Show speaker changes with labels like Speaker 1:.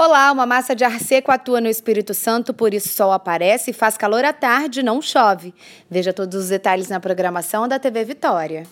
Speaker 1: Olá, uma massa de ar seco atua no Espírito Santo, por isso sol aparece, e faz calor à tarde, não chove. Veja todos os detalhes na programação da TV Vitória.